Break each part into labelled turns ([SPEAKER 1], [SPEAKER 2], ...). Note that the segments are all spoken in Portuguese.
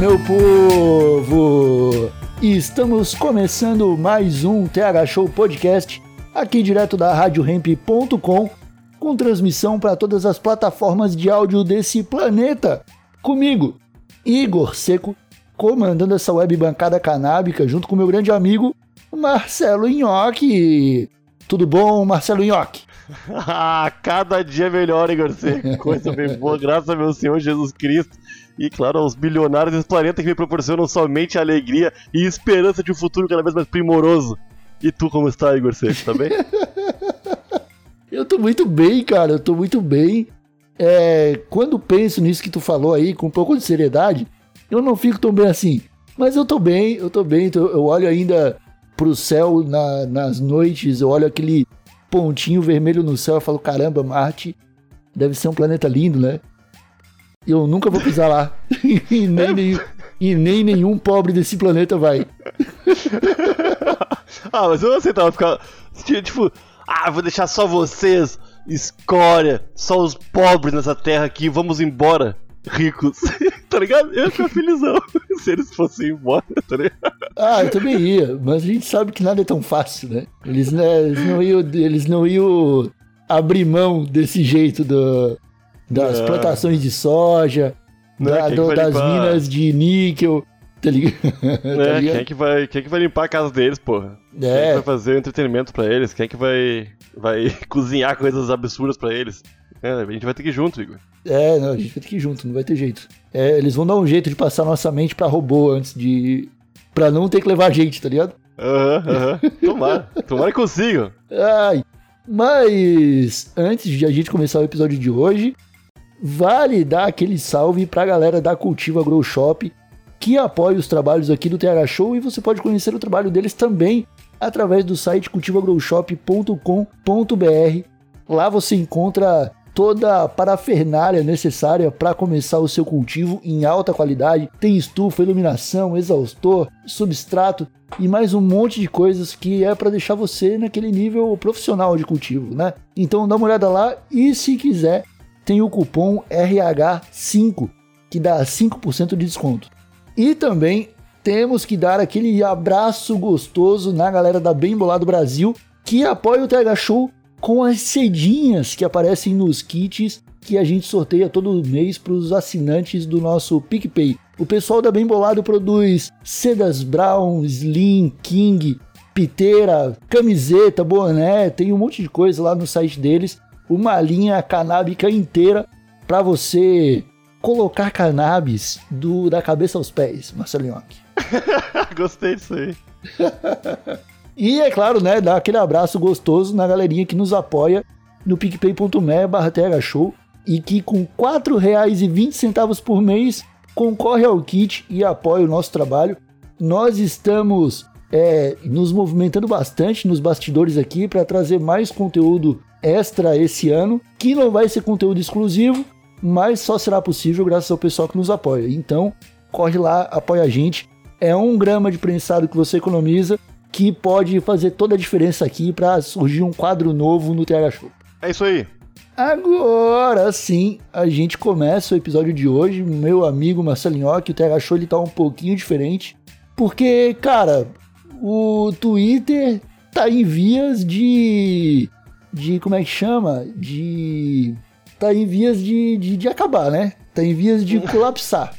[SPEAKER 1] Meu povo! Estamos começando mais um TH Show Podcast, aqui direto da RadioRamp.com, com transmissão para todas as plataformas de áudio desse planeta. Comigo, Igor Seco, comandando essa web bancada canábica, junto com meu grande amigo Marcelo Nhoque. Tudo bom, Marcelo Nhoque?
[SPEAKER 2] Ah, cada dia melhor, Igor Seco. Coisa bem boa, graças a meu Senhor Jesus Cristo. E claro, aos bilionários desse planeta que me proporcionam somente alegria e esperança de um futuro cada vez mais primoroso. E tu como está, Igor Seco, tá bem?
[SPEAKER 1] Eu tô muito bem, cara, eu tô muito bem. É, quando penso nisso que tu falou aí, com um pouco de seriedade, eu não fico tão bem assim. Mas eu tô bem, eu tô bem, eu olho ainda pro céu na- nas noites, eu olho aquele pontinho vermelho no céu e falo, caramba, Marte deve ser um planeta lindo, né? Eu nunca vou pisar lá. e, nem, nenhum- e nem nenhum pobre desse planeta vai.
[SPEAKER 2] ah, mas eu não aceitava ficar. Tipo, ah, vou deixar só vocês, escória, só os pobres nessa terra aqui, vamos embora, ricos. tá ligado? Eu ia ficar felizão se eles fossem embora, tá ligado?
[SPEAKER 1] Ah, eu também ia, mas a gente sabe que nada é tão fácil, né? Eles, né, eles não iam, eles não iam abrir mão desse jeito do, das
[SPEAKER 2] É.
[SPEAKER 1] plantações de soja,
[SPEAKER 2] Né,
[SPEAKER 1] da-
[SPEAKER 2] quem
[SPEAKER 1] do- das
[SPEAKER 2] limpar?
[SPEAKER 1] minas de níquel, tá ligado?
[SPEAKER 2] Né?
[SPEAKER 1] Tá
[SPEAKER 2] Quem,
[SPEAKER 1] ligado?
[SPEAKER 2] é que vai, quem é que vai limpar a casa deles, porra? Quem é que
[SPEAKER 1] É,
[SPEAKER 2] vai fazer entretenimento pra eles? Quem é que vai, vai cozinhar coisas absurdas pra eles? É, a gente vai ter que ir junto, Igor.
[SPEAKER 1] é, não, a gente vai ter que ir junto, não vai ter jeito. É, eles vão dar um jeito de passar nossa mente pra robô antes de. pra não ter que levar a gente, tá ligado?
[SPEAKER 2] Aham, aham. Tomara. Tomara que consigam.
[SPEAKER 1] Ai, mas antes de a gente começar o episódio de hoje, vale dar aquele salve pra galera da Cultiva Grow Shop que apoia os trabalhos aqui do TH Show e você pode conhecer o trabalho deles também através do site cultivagrowshop.com.br. Lá você encontra toda a parafernália necessária para começar o seu cultivo em alta qualidade. Tem estufa, iluminação, exaustor, substrato e mais um monte de coisas que é para deixar você naquele nível profissional de cultivo, né? Então dá uma olhada lá e se quiser, tem o cupom RH5 que dá 5% de desconto. E também temos que dar aquele abraço gostoso na galera da Bem Bolado Brasil que apoia o TH Show com as cedinhas que aparecem nos kits que a gente sorteia todo mês para os assinantes do nosso PicPay. O pessoal da Bem Bolado produz sedas Brown, Slim, King, piteira, camiseta, boné, tem um monte de coisa lá no site deles. Uma linha canábica inteira para você colocar cannabis do, da cabeça aos pés, Marcelo Nhoque.
[SPEAKER 2] Gostei disso aí.
[SPEAKER 1] E é claro, né, dar aquele abraço gostoso na galerinha que nos apoia no picpay.me barra show e que com R$ 4,20 por mês concorre ao kit e apoia o nosso trabalho. Nós estamos é, nos movimentando bastante nos bastidores aqui para trazer mais conteúdo extra esse ano, que não vai ser conteúdo exclusivo, mas só será possível graças ao pessoal que nos apoia. Então, corre lá, apoia a gente. É um grama de prensado que você economiza que pode fazer toda a diferença aqui para surgir um quadro novo no TH Show.
[SPEAKER 2] É isso aí.
[SPEAKER 1] Agora sim, a gente começa o episódio de hoje. Meu amigo Marcelinho, que o TH Show ele tá um pouquinho diferente. Porque, cara, o Twitter tá em vias de. De. como é que chama? De. tá em vias de, de, de acabar, né? Tá em vias de colapsar.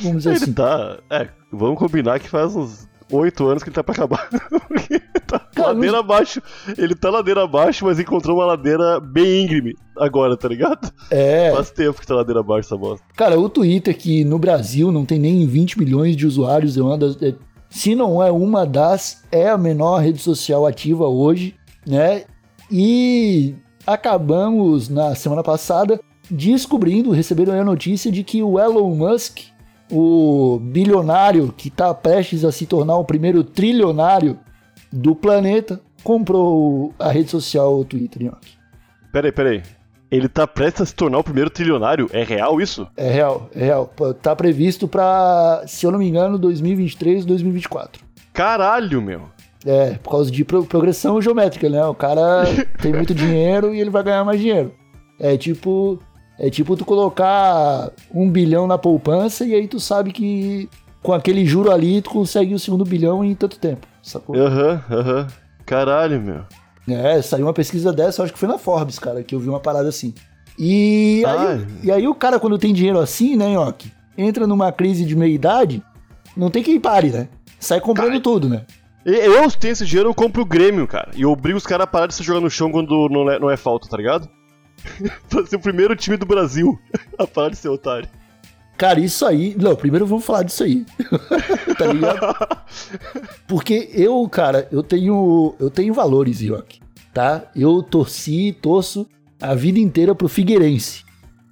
[SPEAKER 1] Vamos dizer
[SPEAKER 2] Ele
[SPEAKER 1] assim.
[SPEAKER 2] tá. É, vamos combinar que faz uns oito anos que ele tá pra acabar. Tá
[SPEAKER 1] Cara,
[SPEAKER 2] ladeira abaixo. Ele tá ladeira abaixo, mas encontrou uma ladeira bem íngreme agora, tá ligado?
[SPEAKER 1] É.
[SPEAKER 2] Faz tempo que tá ladeira abaixo essa bosta.
[SPEAKER 1] Cara, o Twitter, que no Brasil não tem nem 20 milhões de usuários, é uma das, é- se não é uma das, é a menor rede social ativa hoje, né? E acabamos na semana passada descobrindo, recebendo a notícia de que o Elon Musk, o bilionário que está prestes a se tornar o primeiro trilionário do planeta, comprou a rede social o Twitter, Nhoque.
[SPEAKER 2] Peraí, peraí. Ele tá prestes a se tornar o primeiro trilionário? É real isso?
[SPEAKER 1] É real, é real. Tá previsto para, se eu não me engano, 2023, 2024.
[SPEAKER 2] Caralho, meu.
[SPEAKER 1] É, por causa de pro- progressão geométrica, né? O cara tem muito dinheiro e ele vai ganhar mais dinheiro. É tipo, é tipo tu colocar um bilhão na poupança e aí tu sabe que com aquele juro ali tu consegue o segundo bilhão em tanto tempo, sacou?
[SPEAKER 2] Aham, aham. Caralho, meu.
[SPEAKER 1] É, saiu uma pesquisa dessa, eu acho que foi na Forbes, cara, que eu vi uma parada assim. E aí,
[SPEAKER 2] Ai.
[SPEAKER 1] e aí o cara, quando tem dinheiro assim, né, Nhoque, entra numa crise de meia-idade, não tem quem pare, né? Sai comprando tudo, né?
[SPEAKER 2] Eu, se tenho esse dinheiro, eu compro o Grêmio, cara. E eu obrigo os caras a parar de se jogar no chão quando não é, não é falta, tá ligado? pra ser o primeiro time do Brasil a parar de ser otário.
[SPEAKER 1] Cara, isso aí. Não, primeiro vamos falar disso aí. tá ligado? Porque eu, cara, eu tenho. Eu tenho valores, Ioki. Tá? Eu torci, torço a vida inteira pro Figueirense.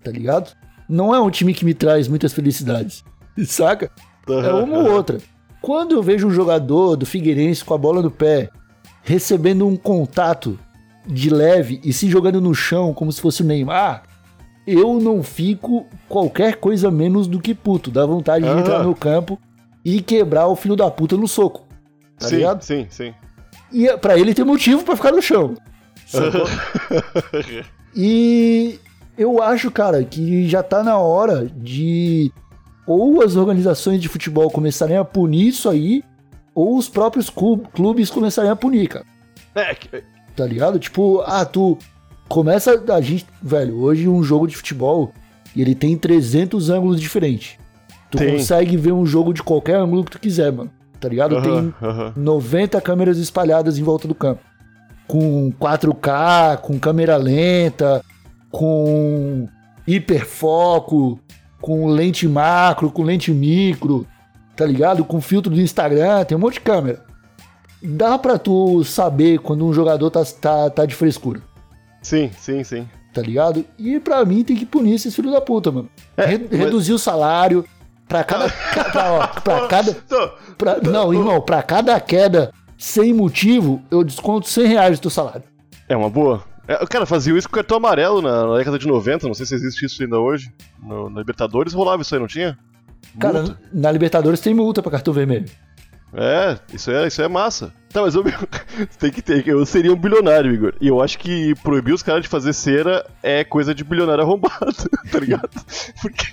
[SPEAKER 1] Tá ligado? Não é um time que me traz muitas felicidades. Saca? É uma ou outra. Quando eu vejo um jogador do Figueirense com a bola no pé, recebendo um contato de leve e se jogando no chão como se fosse o Neymar, eu não fico qualquer coisa menos do que puto. Dá vontade de
[SPEAKER 2] Ah.
[SPEAKER 1] entrar no campo e quebrar o filho da puta no soco. Tá
[SPEAKER 2] sim,
[SPEAKER 1] ligado?
[SPEAKER 2] sim, sim.
[SPEAKER 1] E é- pra ele tem motivo pra ficar no chão. E eu acho, cara, que já tá na hora de ou as organizações de futebol começarem a punir isso aí, ou os próprios clu- clubes começarem a punir, cara.
[SPEAKER 2] É,
[SPEAKER 1] Tá ligado? Tipo, ah, tu começa a gente, velho, hoje um jogo de futebol, ele tem 300 ângulos diferentes. Tu
[SPEAKER 2] Tem.
[SPEAKER 1] consegue ver um jogo de qualquer ângulo que tu quiser, mano. Tá ligado? Tem
[SPEAKER 2] aham, aham.
[SPEAKER 1] 90 câmeras espalhadas em volta do campo. Com 4K, com câmera lenta, com hiperfoco, com lente macro, com lente micro, tá ligado? Com filtro do Instagram, tem um monte de câmera. Dá pra tu saber quando um jogador tá, tá, tá de frescura,
[SPEAKER 2] Sim, sim, sim.
[SPEAKER 1] tá ligado? E pra mim tem que punir esses filhos da puta, mano.
[SPEAKER 2] Mas-
[SPEAKER 1] Reduzir o salário pra cada. pra, ó, pra cada Pra- não, irmão, pra cada queda sem motivo, eu desconto 100 reais do teu salário.
[SPEAKER 2] é uma boa. É, cara, fazia isso com cartão amarelo na, na década de 90, não sei se existe isso ainda hoje. No, na Libertadores rolava isso aí, não tinha?
[SPEAKER 1] Cara,
[SPEAKER 2] Multa.
[SPEAKER 1] na Libertadores tem multa pra cartão vermelho.
[SPEAKER 2] É, isso é, isso é massa. Tá, mas eu, tem que ter, eu seria um bilionário, Igor. E eu acho que proibir os caras de fazer cera é coisa de bilionário arrombado, tá ligado? Porque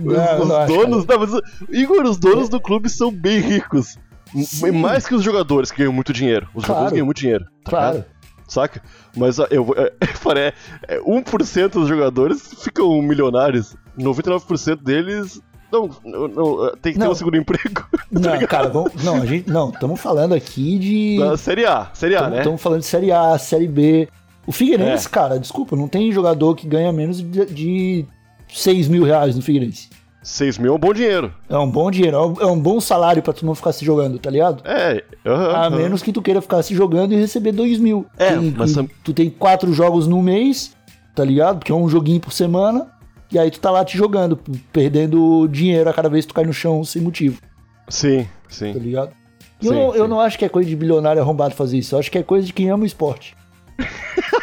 [SPEAKER 1] Não,
[SPEAKER 2] os,
[SPEAKER 1] não acho,
[SPEAKER 2] donos. Não, mas, Igor, os donos do clube são bem ricos.
[SPEAKER 1] Sim.
[SPEAKER 2] Mais que os jogadores que ganham muito dinheiro. Os
[SPEAKER 1] Claro.
[SPEAKER 2] jogadores ganham muito dinheiro. tá
[SPEAKER 1] Claro.
[SPEAKER 2] Saca? Mas eu vou. É, é, é, 1% dos jogadores ficam milionários. 99% deles. Não, não, não, tem que ter
[SPEAKER 1] Não.
[SPEAKER 2] um segundo emprego.
[SPEAKER 1] Não, cara, vamos, não, a gente, não, estamos falando aqui de.
[SPEAKER 2] Na Série A, Série A, né?
[SPEAKER 1] Estamos falando de Série A, Série B. O Figueirense,
[SPEAKER 2] É.
[SPEAKER 1] cara, desculpa, não tem jogador que ganha menos de, de 6 mil reais no Figueirense.
[SPEAKER 2] 6 mil é um bom dinheiro.
[SPEAKER 1] É um bom dinheiro, é um- é um bom salário pra tu não ficar se jogando, tá ligado?
[SPEAKER 2] É,
[SPEAKER 1] A menos que tu queira ficar se jogando e receber 2 mil.
[SPEAKER 2] É,
[SPEAKER 1] Tem-
[SPEAKER 2] mas
[SPEAKER 1] e
[SPEAKER 2] tam-
[SPEAKER 1] tu tem quatro jogos no mês, tá ligado? Porque é um joguinho por semana. E aí tu tá lá te jogando, perdendo dinheiro a cada vez que tu cai no chão sem motivo,
[SPEAKER 2] Sim,
[SPEAKER 1] tá
[SPEAKER 2] sim.
[SPEAKER 1] ligado? E eu,
[SPEAKER 2] Sim,
[SPEAKER 1] eu
[SPEAKER 2] sim.
[SPEAKER 1] não acho que é coisa de bilionário arrombado fazer isso. Eu acho que é coisa de quem ama o esporte.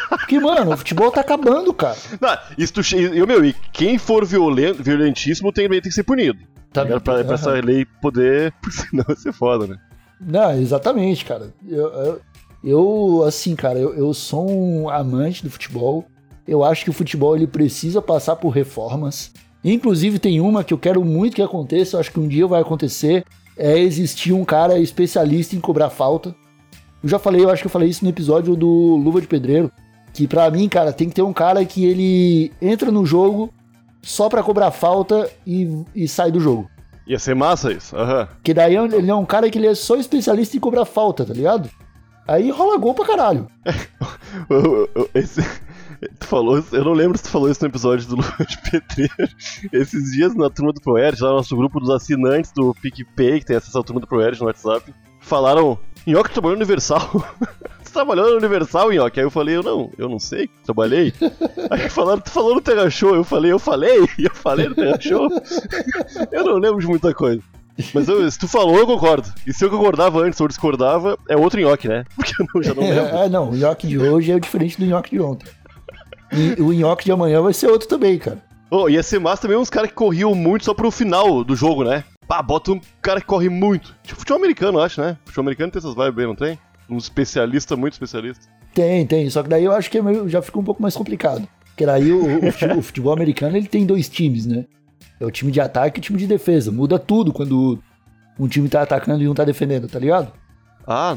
[SPEAKER 1] Porque, mano, o futebol tá acabando, cara.
[SPEAKER 2] Não, isso tu, eu, meu, e quem for violento, violentíssimo tem, tem que ser punido.
[SPEAKER 1] Tá
[SPEAKER 2] Pra, pra, pra essa lei poder. Porque senão vai ser foda, né?
[SPEAKER 1] Não, exatamente, cara. Eu, eu, eu, assim, cara, eu, eu sou um amante do futebol. Eu acho que o futebol ele precisa passar por reformas. Inclusive, tem uma que eu quero muito que aconteça, eu acho que um dia vai acontecer. É existir um cara especialista em cobrar falta. Eu já falei, eu acho que eu falei isso no episódio do Luva de Pedreiro. Que pra mim, cara, tem que ter um cara que ele entra no jogo só pra cobrar falta e, e sai do jogo.
[SPEAKER 2] Ia ser massa isso. Aham.
[SPEAKER 1] Que daí ele é um cara que ele é só especialista em cobrar falta, tá ligado? Aí rola gol pra caralho.
[SPEAKER 2] Esse- Tu falou, eu não lembro se tu falou isso no episódio do Lua de Pedreiro. Esses dias na turma do ProErd, lá no nosso grupo dos assinantes do PicPay, que tem acesso à turma do ProErd no WhatsApp, falaram: Nhoque trabalhou no Universal. trabalhou na Universal, Nhoque? Aí eu falei, eu não, eu não sei, trabalhei. Aí falaram, tu falou no Terra Show, eu falei, eu falei, eu falei no Terra Show. Eu não lembro de muita coisa. Mas eu- se tu falou, eu concordo. E se eu concordava antes ou discordava, é outro nhoque, né? Porque eu não- já não lembro.
[SPEAKER 1] É, não, o nhoque de hoje é diferente do nhoque de ontem. E o nhoque de amanhã vai ser outro também, cara.
[SPEAKER 2] Oh, ia ser massa também uns caras que corriam muito só pro final do jogo, né? Pá, bota um cara que corre muito. Tipo futebol americano, acho, né? Futebol americano tem essas vibes aí, não tem? Um especialista, muito especialista.
[SPEAKER 1] Tem, tem. Só que daí eu acho que é já fica um pouco mais complicado. Porque daí o, o futebol, o futebol americano ele tem dois times, né? É o time de ataque e o time de defesa. Muda tudo quando um time tá atacando e um tá defendendo, tá ligado?
[SPEAKER 2] Ah,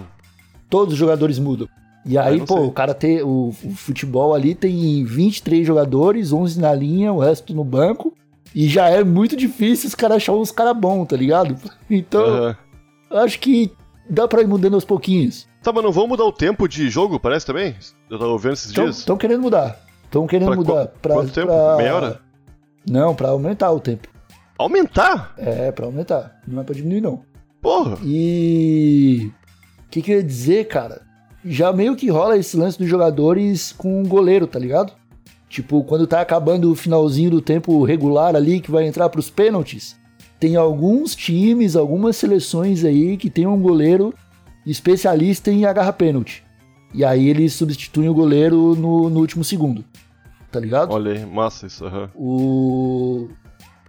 [SPEAKER 1] Todos os jogadores mudam. E
[SPEAKER 2] Ah,
[SPEAKER 1] aí, pô,
[SPEAKER 2] sei.
[SPEAKER 1] o cara tem. O, o futebol ali tem 23 jogadores, 11 na linha, o resto no banco. E já é muito difícil os caras acharem uns caras bons, tá ligado? Então, eu acho que dá pra ir mudando aos pouquinhos.
[SPEAKER 2] Tá, mas não vão mudar o tempo de jogo, parece também? Eu tava vendo esses dias.
[SPEAKER 1] Estão querendo mudar. Estão querendo
[SPEAKER 2] Pra
[SPEAKER 1] mudar.
[SPEAKER 2] qu-
[SPEAKER 1] pra,
[SPEAKER 2] quanto tempo?
[SPEAKER 1] pra-
[SPEAKER 2] Meia hora?
[SPEAKER 1] Não, pra aumentar o tempo.
[SPEAKER 2] Aumentar?
[SPEAKER 1] É, pra aumentar. Não é pra diminuir, não.
[SPEAKER 2] Porra.
[SPEAKER 1] E. O que, que eu ia dizer, cara? Já meio que rola esse lance dos jogadores com o goleiro, tá ligado? Tipo, quando tá acabando o finalzinho do tempo regular ali, que vai entrar pros pênaltis, tem alguns times, algumas seleções aí que tem um goleiro especialista em agarrar pênalti. E aí eles substituem o goleiro no, no último segundo. Tá ligado?
[SPEAKER 2] Olha aí, massa isso, aham.
[SPEAKER 1] O...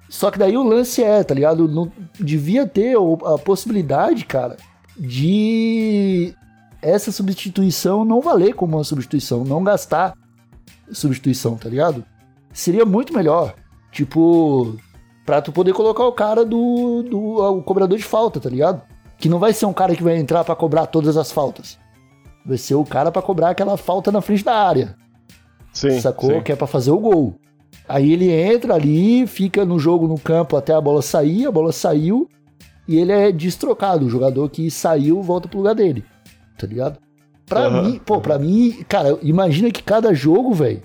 [SPEAKER 1] Só que daí o lance é, tá ligado? Não, devia ter a possibilidade, cara, de essa substituição não valer como uma substituição, não gastar substituição, tá ligado? Seria muito melhor. Tipo, pra tu poder colocar o cara do, do o cobrador de falta, tá ligado? Que não vai ser um cara que vai entrar pra cobrar todas as faltas. Vai ser o cara pra cobrar aquela falta na frente da área
[SPEAKER 2] Sim.
[SPEAKER 1] sacou?
[SPEAKER 2] sim.
[SPEAKER 1] Que é pra fazer o gol. Aí ele entra ali, fica no jogo no campo até a bola sair, a bola saiu e ele é destrocado. O jogador que saiu volta pro lugar dele. Tá ligado? Pra
[SPEAKER 2] Aham.
[SPEAKER 1] mim, pô, pra mim, cara, imagina que cada jogo, velho,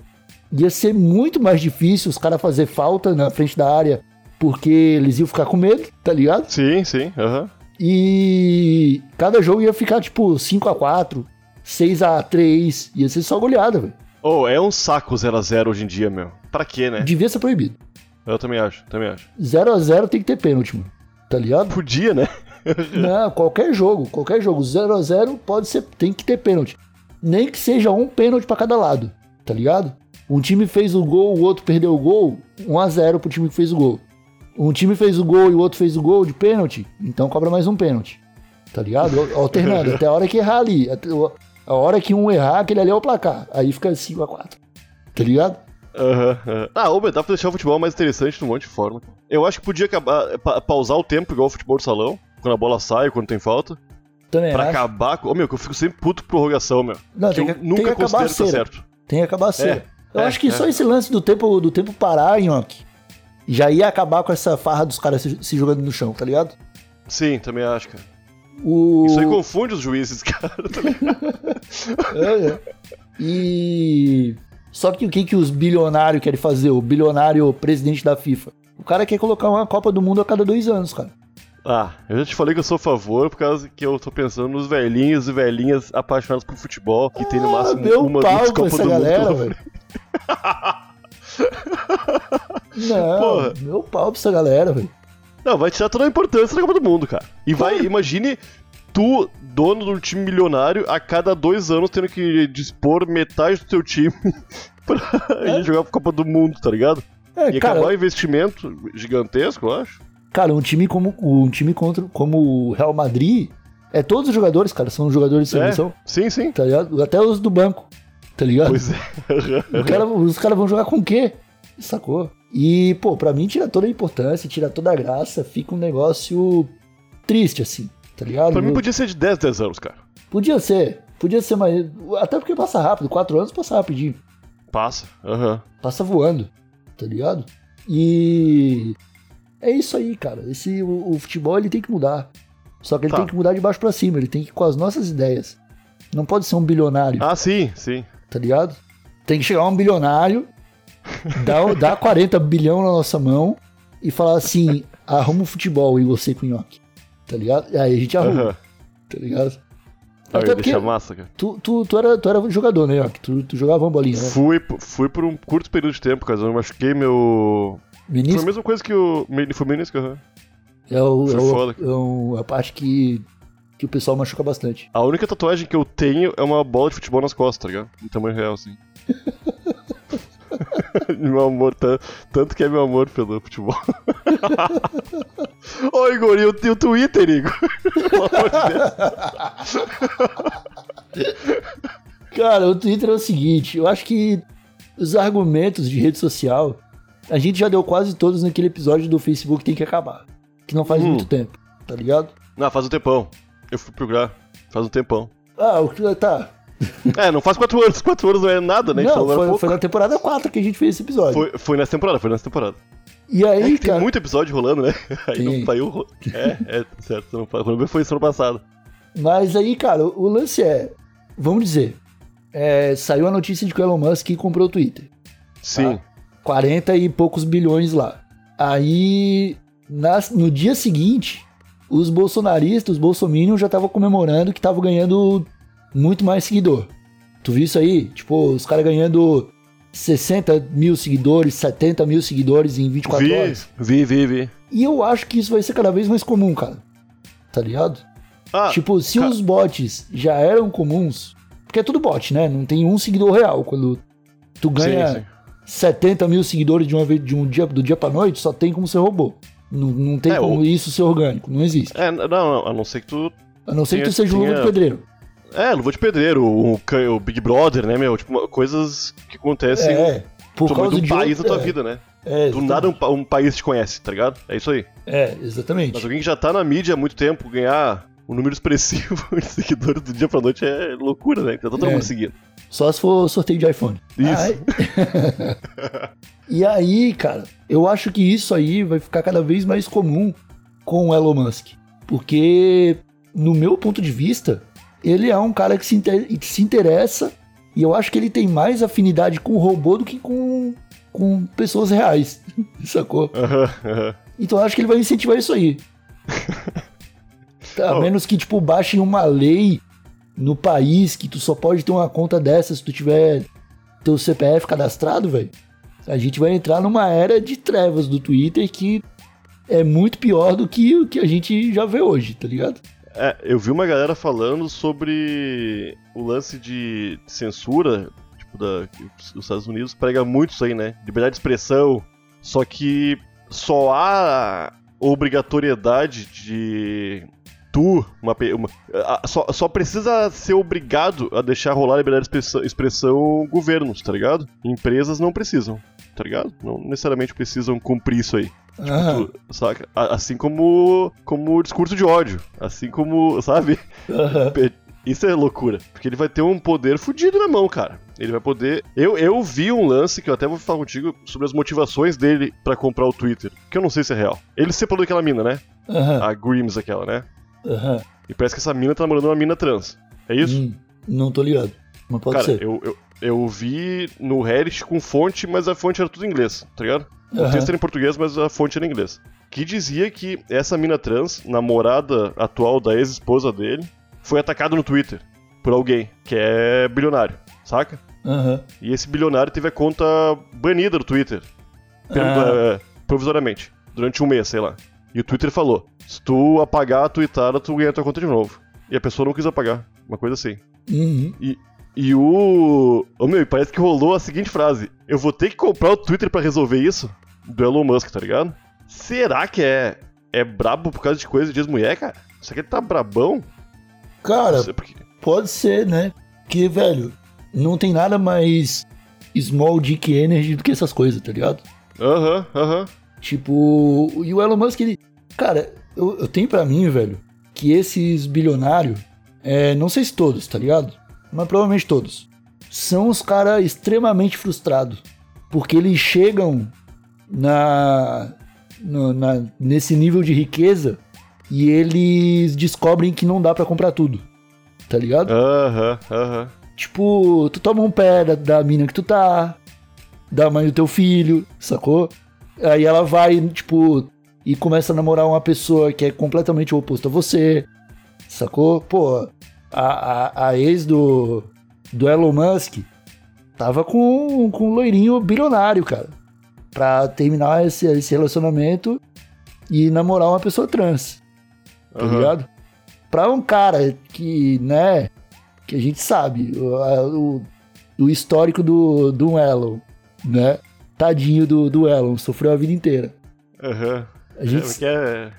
[SPEAKER 1] ia ser muito mais difícil os caras fazer falta na frente da área porque eles iam ficar com medo, tá ligado?
[SPEAKER 2] Sim, sim, aham.
[SPEAKER 1] E cada jogo ia ficar tipo 5 a 4 6 a 3 ia ser só goleada, velho.
[SPEAKER 2] Oh, é um saco 0x0 hoje em dia, meu. Pra quê, né?
[SPEAKER 1] Devia ser proibido.
[SPEAKER 2] Eu também acho, também acho.
[SPEAKER 1] 0 a 0 tem que ter pênalti, mano. Tá ligado?
[SPEAKER 2] Podia, né?
[SPEAKER 1] Não, qualquer jogo, qualquer jogo, 0 a 0 pode ser, tem que ter pênalti. Nem que seja um pênalti pra cada lado, tá ligado? Um time fez o gol, o outro perdeu o gol, 1 a 0 pro time que fez o gol. Um time fez o gol e o outro fez o gol de pênalti, então cobra mais um pênalti. Tá ligado? Alternando, até a hora que errar ali. A hora que um errar, aquele ali é o placar. Aí fica 5 a 4 Tá ligado?
[SPEAKER 2] Aham, aham. Ah, ô, dá pra deixar o futebol mais interessante de um monte de forma. Eu acho que podia acabar, pa- pausar o tempo igual o futebol de salão, quando a bola sai, quando tem falta,
[SPEAKER 1] Também
[SPEAKER 2] pra
[SPEAKER 1] acho.
[SPEAKER 2] acabar com... Ô, meu, que eu fico sempre puto com prorrogação, meu.
[SPEAKER 1] Não,
[SPEAKER 2] que
[SPEAKER 1] tem
[SPEAKER 2] eu
[SPEAKER 1] que, tem
[SPEAKER 2] nunca
[SPEAKER 1] que acabar a
[SPEAKER 2] considero que tá certo.
[SPEAKER 1] Tem que acabar a cera. Eu
[SPEAKER 2] é,
[SPEAKER 1] acho que
[SPEAKER 2] é.
[SPEAKER 1] só esse lance do tempo, do tempo parar, Nhoque, já ia acabar com essa farra dos caras se, se jogando no chão, tá ligado?
[SPEAKER 2] Sim, também acho, cara.
[SPEAKER 1] O...
[SPEAKER 2] Isso aí confunde os juízes, cara. tá ligado?
[SPEAKER 1] É, é. E. Só que o que, que os bilionários querem fazer? O bilionário presidente da FIFA. O cara quer colocar uma Copa do Mundo a cada dois anos, cara.
[SPEAKER 2] Ah, eu já te falei que eu sou a favor, por causa que eu tô pensando nos velhinhos e velhinhas apaixonados por futebol, que tem no
[SPEAKER 1] Ah,
[SPEAKER 2] máximo uma,
[SPEAKER 1] pau com
[SPEAKER 2] Copas
[SPEAKER 1] essa
[SPEAKER 2] do
[SPEAKER 1] galera,
[SPEAKER 2] Mundo.
[SPEAKER 1] velho. Não,
[SPEAKER 2] Porra.
[SPEAKER 1] meu pau pra essa galera, velho.
[SPEAKER 2] Não, vai tirar toda a importância da Copa do Mundo, cara. E vai, imagine tu, dono de um time milionário, a cada dois anos tendo que dispor metade do teu time pra ir jogar a Copa do Mundo, tá ligado?
[SPEAKER 1] É,
[SPEAKER 2] E
[SPEAKER 1] cara,
[SPEAKER 2] acabar o investimento gigantesco, eu acho.
[SPEAKER 1] Cara, um time como um time contra, como o Real Madrid, é todos os jogadores, cara, são jogadores de
[SPEAKER 2] É,
[SPEAKER 1] seleção,
[SPEAKER 2] sim, sim.
[SPEAKER 1] tá ligado? Até os do banco, tá ligado?
[SPEAKER 2] Pois é.
[SPEAKER 1] Cara- os caras vão jogar com o quê? Sacou? E, pô, pra mim tira toda a importância, tira toda a graça, fica um negócio triste, assim, tá ligado?
[SPEAKER 2] pra mim podia ser de 10, 10 anos, cara.
[SPEAKER 1] Podia ser, podia ser, mas. Até porque passa rápido, quatro anos passa rapidinho,
[SPEAKER 2] Passa. Aham.
[SPEAKER 1] passa voando, tá ligado? E. É isso aí, cara. Esse, o, o futebol ele tem que mudar. Só que ele
[SPEAKER 2] Tá.
[SPEAKER 1] tem que mudar de baixo pra cima, ele tem que ir com as nossas ideias. Não pode ser um bilionário.
[SPEAKER 2] Ah, sim, sim.
[SPEAKER 1] tá ligado? Tem que chegar um bilionário, dar, dar 40 bilhão na nossa mão e falar assim: arruma o futebol e você com o nhoque. Tá ligado? E aí a gente arruma,
[SPEAKER 2] Aham.
[SPEAKER 1] tá ligado?
[SPEAKER 2] Ah,
[SPEAKER 1] Até porque
[SPEAKER 2] massa, cara.
[SPEAKER 1] tu, tu, tu, era, tu era jogador, né, Yoki? Tu, tu jogava uma bolinha, né?
[SPEAKER 2] Fui, fui por um curto período de tempo, cara. Eu machuquei meu. Foi a
[SPEAKER 1] Menisco
[SPEAKER 2] mesma coisa que o. Foi menisco, aham.
[SPEAKER 1] é, o, é,
[SPEAKER 2] foi
[SPEAKER 1] o-
[SPEAKER 2] foda.
[SPEAKER 1] é um- a parte que, que o pessoal machuca bastante.
[SPEAKER 2] A única tatuagem que eu tenho é uma bola de futebol nas costas, tá ligado? Em tamanho real, assim. meu amor, tan- tanto que é meu amor pelo futebol. Ô, Igor, e o, e o Twitter, Igor? Pelo amor de Deus.
[SPEAKER 1] Cara, o Twitter é o seguinte, eu acho que os argumentos de rede social, a gente já deu quase todos naquele episódio do Facebook tem que acabar. Que não faz
[SPEAKER 2] Hum.
[SPEAKER 1] muito tempo, tá ligado?
[SPEAKER 2] Não, faz um tempão. Eu fui procurar. Faz um tempão.
[SPEAKER 1] Ah, o que tá.
[SPEAKER 2] É, não faz quatro anos. Quatro anos não é nada, né?
[SPEAKER 1] Não, foi, foi na temporada 4 que a gente fez esse episódio.
[SPEAKER 2] Foi, foi nessa temporada, foi nessa temporada.
[SPEAKER 1] E
[SPEAKER 2] É
[SPEAKER 1] aí,
[SPEAKER 2] tem
[SPEAKER 1] cara.
[SPEAKER 2] muito episódio rolando, né? Aí
[SPEAKER 1] Tem.
[SPEAKER 2] não saiu. É, é, certo. Não, foi isso ano passado.
[SPEAKER 1] Mas aí, cara, o lance é. Vamos dizer. é, saiu a notícia de que o Elon Musk comprou o Twitter.
[SPEAKER 2] Sim.
[SPEAKER 1] 40 e poucos bilhões lá. Aí, nas- no dia seguinte, os bolsonaristas, os bolsominions já estavam comemorando que estavam ganhando muito mais seguidor. Tu viu isso aí? Tipo, os caras ganhando 60 mil seguidores, 70 mil seguidores em 24
[SPEAKER 2] vi,
[SPEAKER 1] horas.
[SPEAKER 2] vi, vi, vi.
[SPEAKER 1] E eu acho que isso vai ser cada vez mais comum, cara. Tá ligado?
[SPEAKER 2] Ah,
[SPEAKER 1] tipo, se
[SPEAKER 2] ca-
[SPEAKER 1] os bots já eram comuns, porque é tudo bot, né? Não tem um seguidor real. Quando tu ganha
[SPEAKER 2] sim, sim.
[SPEAKER 1] 70 mil seguidores de uma de um dia do dia pra noite, só tem como ser robô. Não, não tem
[SPEAKER 2] É,
[SPEAKER 1] como
[SPEAKER 2] o-
[SPEAKER 1] isso ser orgânico, não existe.
[SPEAKER 2] É, não, não, a não ser que tu.
[SPEAKER 1] A não ser que tu seja um luva
[SPEAKER 2] tinha-
[SPEAKER 1] de pedreiro.
[SPEAKER 2] É, luva de pedreiro, o, o Big Brother, né, meu? Tipo, coisas que acontecem
[SPEAKER 1] é, por causa
[SPEAKER 2] do
[SPEAKER 1] de
[SPEAKER 2] país
[SPEAKER 1] outra-
[SPEAKER 2] da tua vida, né?
[SPEAKER 1] É,
[SPEAKER 2] Do nada um, um país te conhece, tá ligado? É isso aí.
[SPEAKER 1] É, exatamente.
[SPEAKER 2] Mas alguém que já tá na mídia há muito tempo, ganhar um número expressivo de seguidores do dia pra noite é loucura, né? Tá todo
[SPEAKER 1] É.
[SPEAKER 2] mundo seguindo.
[SPEAKER 1] Só se for sorteio de iPhone.
[SPEAKER 2] Isso.
[SPEAKER 1] Ai. e aí, cara, eu acho que isso aí vai ficar cada vez mais comum com o Elon Musk. Porque, no meu ponto de vista, ele é um cara que se, inter- que se interessa e eu acho que ele tem mais afinidade com o robô do que com, com pessoas reais. Sacou?
[SPEAKER 2] Aham, aham.
[SPEAKER 1] Então eu acho que ele vai incentivar isso aí. A menos que, tipo, baixem uma lei no país que tu só pode ter uma conta dessa se tu tiver teu CPF cadastrado, velho. A gente vai entrar numa era de trevas do Twitter que é muito pior do que o que a gente já vê hoje, tá ligado?
[SPEAKER 2] É, eu vi uma galera falando sobre o lance de censura, tipo, da, os Estados Unidos prega muito isso aí, né? Liberdade de expressão. Só que só há obrigatoriedade de tu, uma, uma- a- só, só precisa ser obrigado a deixar rolar a liberdade de expressão, expressão governos, tá ligado? Empresas não precisam, tá ligado? Não necessariamente precisam cumprir isso aí.
[SPEAKER 1] Ah,
[SPEAKER 2] Tu- saca? Assim como, como discurso de ódio. Assim como, sabe?
[SPEAKER 1] aham.
[SPEAKER 2] Isso é loucura. Porque ele vai ter um poder fudido na mão, cara. Ele vai poder. Eu, eu vi um lance que eu até vou falar contigo sobre as motivações dele pra comprar o Twitter. Que eu não sei se é real. Ele separou daquela mina, né?
[SPEAKER 1] Aham,
[SPEAKER 2] A Grims, aquela, né?
[SPEAKER 1] Aham.
[SPEAKER 2] E parece que essa mina tá namorando uma mina trans. É isso?
[SPEAKER 1] Hum, não tô ligado. Mas pode
[SPEAKER 2] cara,
[SPEAKER 1] ser.
[SPEAKER 2] eu, eu, eu vi no Reddit com fonte, mas a fonte era tudo em inglês, tá ligado? O
[SPEAKER 1] Aham.
[SPEAKER 2] texto era em português, mas a fonte era em inglês. Que dizia que essa mina trans, namorada atual da ex-esposa dele, foi atacada no Twitter por alguém que é bilionário, saca?
[SPEAKER 1] Aham.
[SPEAKER 2] E esse bilionário teve a conta banida do Twitter, eh, provisoriamente, durante um mês, sei lá. E o Twitter falou: se tu apagar a tweetada, tu ganha a tua conta de novo. E a pessoa não quis apagar, uma coisa assim.
[SPEAKER 1] Uhum.
[SPEAKER 2] E o. Ô meu, e parece que rolou a seguinte frase: Eu vou ter que comprar o Twitter pra resolver isso? Do Elon Musk, tá ligado? Será que é. É brabo por causa de coisa de ex-mulher, cara? Será que ele tá brabão?
[SPEAKER 1] Cara, Pode ser, né? Porque, velho, não tem nada mais small dick energy do que essas coisas, tá ligado?
[SPEAKER 2] Aham, aham.
[SPEAKER 1] Tipo, e o Elon Musk, ele. Cara, eu, eu tenho pra mim, velho, que esses bilionários, é, não sei se todos, tá ligado? Mas provavelmente todos, são os caras extremamente frustrados. Porque eles chegam na, no- na- nesse nível de riqueza e eles descobrem que não dá pra comprar tudo. Tá ligado?
[SPEAKER 2] Aham, aham.
[SPEAKER 1] Tipo, tu toma um pé da, da mina que tu tá, da mãe do teu filho, sacou? Aí ela vai, tipo, e começa a namorar uma pessoa que é completamente o oposto a você, sacou? Pô, a, a, a ex do, do Elon Musk tava com, com um loirinho bilionário, cara. Pra terminar esse, esse relacionamento e namorar uma pessoa trans. Tá ligado? Pra um cara que, né, que a gente sabe, o, o, o histórico do, do Elon, né? Tadinho do, do Elon, sofreu a vida inteira.
[SPEAKER 2] Aham.
[SPEAKER 1] A gente,
[SPEAKER 2] É, que é...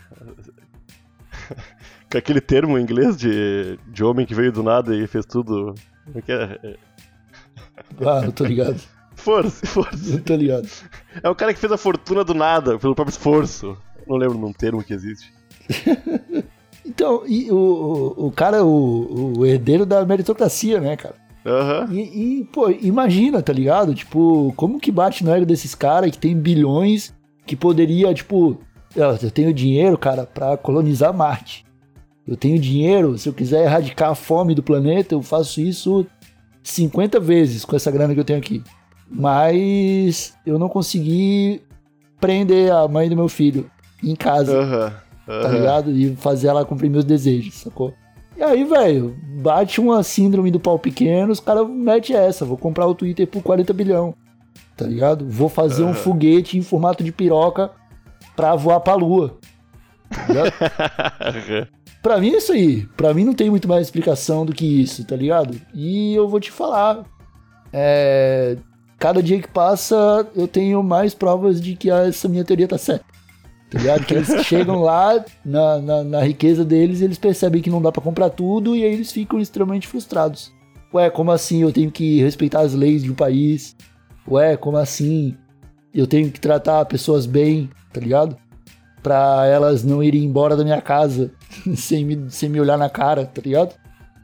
[SPEAKER 2] Com aquele termo em inglês de, de homem que veio do nada e fez tudo. Como é que é? É,
[SPEAKER 1] Ah, eu tô ligado.
[SPEAKER 2] Força, força.
[SPEAKER 1] Eu tô ligado.
[SPEAKER 2] É o cara que fez a fortuna do nada, pelo próprio esforço. Não lembro num termo que existe.
[SPEAKER 1] Então, o, o, o cara, o, o herdeiro da meritocracia, né, cara?
[SPEAKER 2] Aham.
[SPEAKER 1] E, e, pô, imagina, tá ligado? Tipo, como que bate no ego desses caras que tem bilhões que poderia, tipo, "Ah, eu tenho dinheiro, cara, pra colonizar Marte. Eu tenho dinheiro, se eu quiser erradicar a fome do planeta, eu faço isso 50 vezes com essa grana que eu tenho aqui. Mas eu não consegui prender a mãe do meu filho em casa
[SPEAKER 2] Aham.
[SPEAKER 1] tá
[SPEAKER 2] Aham.
[SPEAKER 1] ligado? E fazer ela cumprir meus desejos, sacou? E aí, velho, bate uma síndrome do pau pequeno, os caras metem essa, vou comprar o Twitter por 40 bilhão, tá ligado? Vou fazer um
[SPEAKER 2] Aham.
[SPEAKER 1] foguete em formato de piroca pra voar pra lua. Tá ligado? Pra mim é isso aí. Pra mim não tem muito mais explicação do que isso, tá ligado? E eu vou te falar. É... Cada dia que passa, eu tenho mais provas de que essa minha teoria tá certa. Tá ligado? Que eles chegam lá na, na, na riqueza deles, eles percebem que não dá pra comprar tudo e aí eles ficam extremamente frustrados. Ué, como assim eu tenho que respeitar as leis de um país? Ué, como assim eu tenho que tratar pessoas bem, tá ligado? Pra elas não irem embora da minha casa sem me, sem me olhar na cara, tá ligado?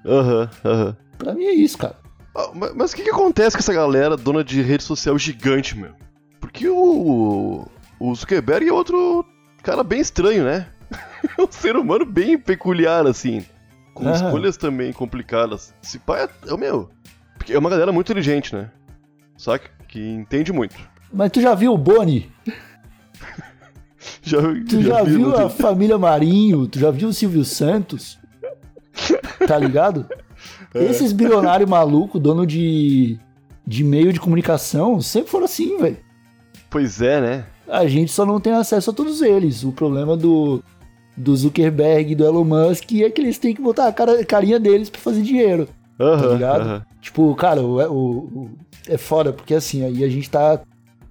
[SPEAKER 2] Aham. Aham.
[SPEAKER 1] Pra mim é isso, cara.
[SPEAKER 2] Ah, ma- Mas o que, que acontece com essa galera dona de rede social gigante, meu? Porque o, o Zuckerberg é outro cara bem estranho, né? É um ser humano bem peculiar, assim. Com
[SPEAKER 1] Ah.
[SPEAKER 2] escolhas também complicadas. Se pai é, é o meu. Porque é uma galera muito inteligente, né? Saca? Que entende muito.
[SPEAKER 1] Mas tu já viu o Boni?
[SPEAKER 2] Já,
[SPEAKER 1] Tu já,
[SPEAKER 2] vi,
[SPEAKER 1] viu
[SPEAKER 2] não
[SPEAKER 1] a família Marinho? Tu já viu o Silvio Santos? Tá ligado?
[SPEAKER 2] É.
[SPEAKER 1] Esses bilionários malucos, dono de, de meio de comunicação, sempre foram assim, velho.
[SPEAKER 2] Pois é, né?
[SPEAKER 1] A gente só não tem acesso a todos eles. O problema do, do Zuckerberg e do Elon Musk é que eles têm que botar a cara, carinha deles pra fazer dinheiro.
[SPEAKER 2] Aham,
[SPEAKER 1] ligado?
[SPEAKER 2] aham.
[SPEAKER 1] Tipo, cara, o, o- o- é foda, porque assim, aí a gente tá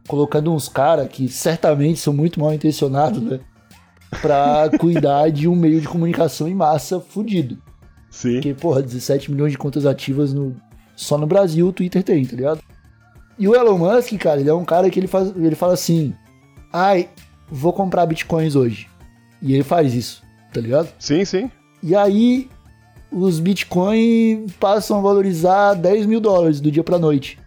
[SPEAKER 1] colocando uns caras que certamente são muito mal intencionados, né? Pra cuidar de um meio de comunicação em massa fudido.
[SPEAKER 2] Sim.
[SPEAKER 1] Porque, porra, 17 milhões de contas ativas no, só no Brasil o Twitter tem, tá ligado? E o Elon Musk, cara, ele é um cara que ele, faz, ele fala assim: ai, vou comprar bitcoins hoje. E ele faz isso, tá ligado?
[SPEAKER 2] Sim, sim.
[SPEAKER 1] E aí, os bitcoins passam a valorizar 10 mil dólares do dia pra noite.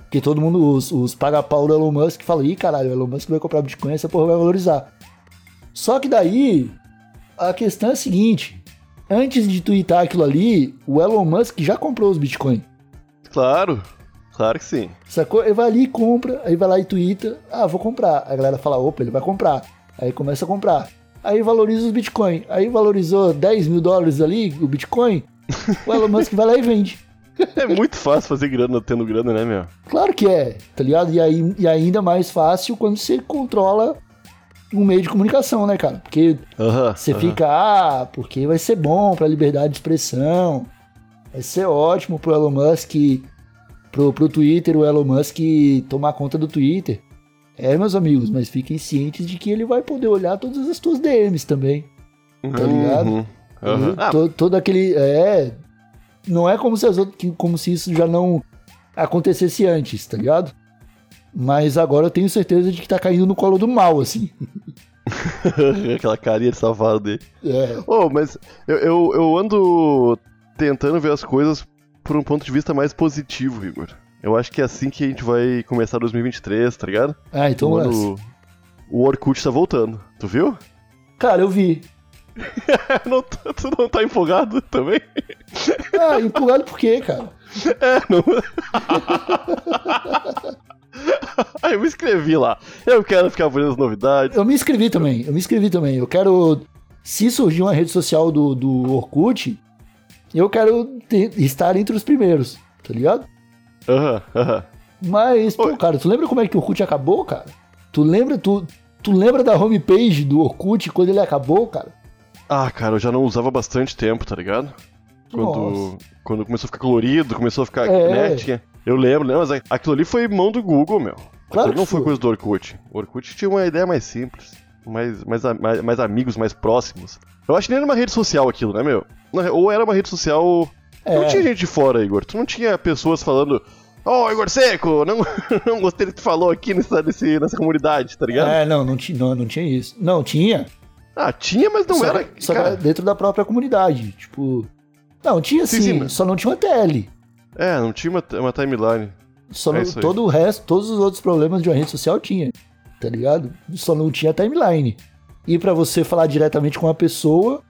[SPEAKER 1] Porque todo mundo, os, os paga-pau do Elon Musk, falam: ih, caralho, o Elon Musk vai comprar bitcoin, essa porra vai valorizar. Só que daí, a questão é a seguinte: antes de twittar aquilo ali, o Elon Musk já comprou os bitcoins.
[SPEAKER 2] Claro. Claro que sim.
[SPEAKER 1] Sacou? Ele vai ali e compra, aí vai lá e twitta, ah, vou comprar. Aí a galera fala, opa, ele vai comprar. Aí começa a comprar. Aí valoriza os Bitcoin. Aí valorizou 10 mil dólares ali, o Bitcoin, o Elon Musk vai lá e vende.
[SPEAKER 2] É muito fácil fazer grana tendo grana, né, meu?
[SPEAKER 1] Claro que é, tá ligado? E, aí, e ainda mais fácil quando você controla um meio de comunicação, né, cara? Porque você fica, ah, porque vai ser bom pra liberdade de expressão, vai ser ótimo pro Elon Musk, pro, pro Twitter, o Elon Musk tomar conta do Twitter. É, meus amigos, mas fiquem cientes de que ele vai poder olhar todas as tuas DMs também. tá ligado?
[SPEAKER 2] Uhum.
[SPEAKER 1] E
[SPEAKER 2] Ah,
[SPEAKER 1] to- todo aquele. É. Não é como se, as outras, como se isso já não acontecesse antes, tá ligado? Mas agora eu tenho certeza de que tá caindo no colo do mal, assim.
[SPEAKER 2] Aquela carinha de safado dele.
[SPEAKER 1] É.
[SPEAKER 2] Ô, mas eu, eu, eu ando tentando ver as coisas por um ponto de vista mais positivo, Igor. Eu acho que é assim que a gente vai começar 2023, tá ligado?
[SPEAKER 1] Ah, então.
[SPEAKER 2] o,
[SPEAKER 1] é.
[SPEAKER 2] ano- o Orkut tá voltando. Tu viu?
[SPEAKER 1] Cara, eu vi.
[SPEAKER 2] Não tá- tu não tá empolgado também?
[SPEAKER 1] Ah, empolgado por quê, cara?
[SPEAKER 2] É, não. Aí eu me inscrevi lá. Eu quero ficar vendo as novidades.
[SPEAKER 1] Eu me inscrevi também, eu me inscrevi também. Eu quero. Se surgir uma rede social do, do Orkut, Eu quero ter- estar entre os primeiros, tá ligado?
[SPEAKER 2] Aham, aham.
[SPEAKER 1] Mas, pô,
[SPEAKER 2] Oi.
[SPEAKER 1] cara, tu lembra como é que o Orkut acabou, cara? Tu lembra, tu, tu lembra da homepage do Orkut quando ele acabou, cara?
[SPEAKER 2] Ah, cara, eu já não usava bastante tempo, tá ligado? Quando,
[SPEAKER 1] Nossa.
[SPEAKER 2] quando começou a ficar colorido, começou a ficar.
[SPEAKER 1] É.
[SPEAKER 2] Né, tinha- eu lembro, né? Mas aquilo ali foi mão do Google, meu.
[SPEAKER 1] Claro
[SPEAKER 2] não foi coisa do Orkut. O Orkut tinha uma ideia mais simples. Mais, mais, mais, mais amigos, mais próximos. Eu acho que nem era uma rede social aquilo, né, meu? Ou era uma rede social. Não
[SPEAKER 1] É.
[SPEAKER 2] tinha gente de fora, Igor. Tu não tinha pessoas falando. Ô, Igor Seco, não, não gostei do que tu falou aqui nessa, nesse, nessa comunidade, tá ligado?
[SPEAKER 1] É, não, não, ti, não, não tinha isso. Não, tinha.
[SPEAKER 2] Ah, tinha, mas não
[SPEAKER 1] só,
[SPEAKER 2] era.
[SPEAKER 1] Só
[SPEAKER 2] cara,
[SPEAKER 1] era dentro da própria comunidade. Tipo. Não, tinha
[SPEAKER 2] Sim,
[SPEAKER 1] sim,
[SPEAKER 2] sim,
[SPEAKER 1] só não tinha uma TL.
[SPEAKER 2] É, não tinha uma, uma timeline.
[SPEAKER 1] Só
[SPEAKER 2] É
[SPEAKER 1] não- todo o resto, todos os outros problemas de uma rede social tinha. Tá ligado? Só não tinha timeline. E pra você falar diretamente com a pessoa,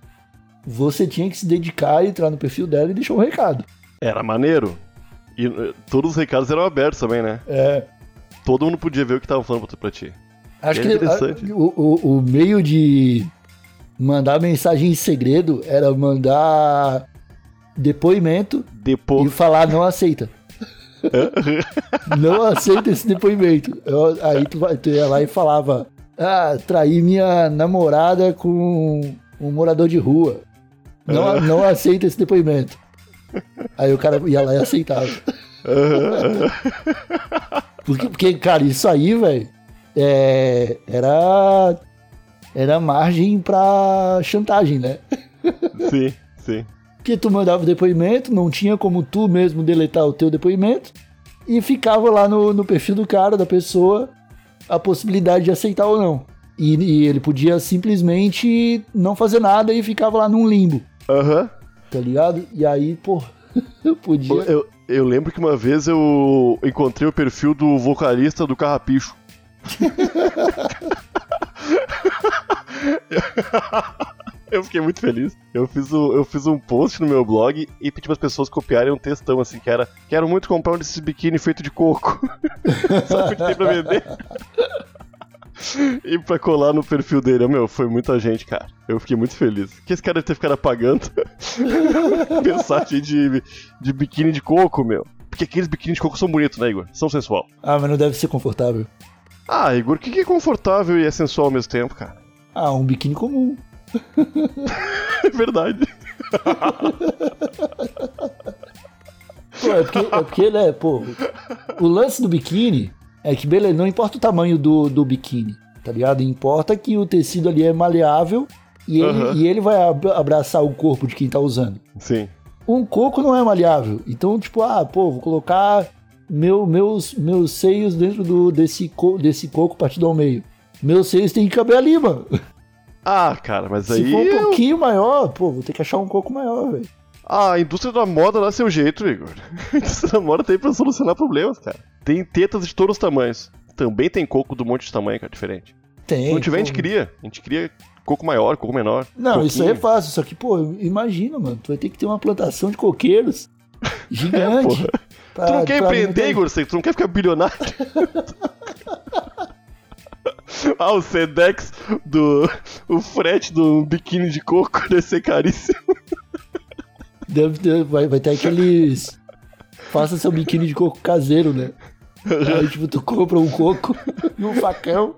[SPEAKER 1] você tinha que se dedicar, entrar no perfil dela e deixar um recado.
[SPEAKER 2] Era maneiro. E eh, todos os recados eram abertos também, né?
[SPEAKER 1] É.
[SPEAKER 2] Todo mundo podia ver o que tava falando pra, ti.
[SPEAKER 1] Acho
[SPEAKER 2] É
[SPEAKER 1] que
[SPEAKER 2] interessante.
[SPEAKER 1] a- o, o, o meio de mandar mensagem em segredo era mandar depoimento e
[SPEAKER 2] Depois.
[SPEAKER 1] falar não aceita. não aceita esse depoimento. Eu- aí tu, tu ia lá e falava: Ah, traí minha namorada com um morador de rua. Não, não aceita esse depoimento. Aí o cara ia lá e aceitava. Porque, porque cara, isso aí, velho, é, era, era margem pra chantagem, né?
[SPEAKER 2] sim, sim.
[SPEAKER 1] Porque tu mandava o depoimento, não tinha como tu mesmo deletar o teu depoimento, e ficava lá no, no perfil do cara, da pessoa, a possibilidade de aceitar ou não. E, e ele podia simplesmente não fazer nada e ficava lá num limbo,
[SPEAKER 2] Aham.
[SPEAKER 1] tá ligado? E aí, pô, eu podia.
[SPEAKER 2] Eu, eu lembro que uma vez eu encontrei o perfil do vocalista do Carrapicho. eu fiquei muito feliz. Eu fiz, o, eu fiz um post no meu blog e pedi para as pessoas copiarem um textão assim que era quero muito comprar um desses biquíni feito de coco. Só que tem pra vender. E pra colar no perfil dele, meu, foi muita gente, cara. Eu fiquei muito feliz. Que esse cara deve ter ficado apagando mensagem de, de biquíni de coco, meu. Porque aqueles biquíni de coco são bonitos, né, Igor? São sensual.
[SPEAKER 1] Ah, mas não deve ser confortável.
[SPEAKER 2] Ah, Igor, o que que é confortável e é sensual ao mesmo tempo, cara?
[SPEAKER 1] Ah, um biquíni comum.
[SPEAKER 2] É verdade.
[SPEAKER 1] Pô, é porque, é porque, né, pô, o lance do biquíni é que, beleza, não importa o tamanho do, do biquíni, tá ligado? Importa que o tecido ali é maleável e ele,
[SPEAKER 2] Aham.
[SPEAKER 1] e ele vai abra- abraçar o corpo de quem tá usando.
[SPEAKER 2] Sim.
[SPEAKER 1] Um coco não é maleável. Então, tipo, ah, pô, vou colocar meu, meus, meus seios dentro do, desse, co, desse coco partido ao meio. Meus seios têm que caber ali, mano.
[SPEAKER 2] Ah, cara, mas
[SPEAKER 1] Se
[SPEAKER 2] aí.
[SPEAKER 1] for um
[SPEAKER 2] eu-
[SPEAKER 1] pouquinho maior, pô, vou ter que achar um coco maior, velho.
[SPEAKER 2] Ah, a indústria da moda dá seu jeito, Igor. A indústria da moda tem pra solucionar problemas, cara. Tem tetas de todos os tamanhos. Também tem coco do monte de tamanho, cara, diferente.
[SPEAKER 1] Tem.
[SPEAKER 2] Se não tiver, a
[SPEAKER 1] pô.
[SPEAKER 2] gente cria. A gente cria coco maior, coco menor.
[SPEAKER 1] Não, isso aí é
[SPEAKER 2] coquinho.
[SPEAKER 1] fácil, só que, pô, imagina, mano, tu vai ter que ter uma plantação de coqueiros gigante. pra-
[SPEAKER 2] Tu não quer empreender, Igor? Você- Tu não quer ficar bilionário? ah, o Sedex do. O frete do biquíni de coco deve ser caríssimo.
[SPEAKER 1] Deve ter, vai, vai ter aqueles. Faça seu biquíni de coco caseiro, né? Aí, tipo, tu compra um coco e um facão.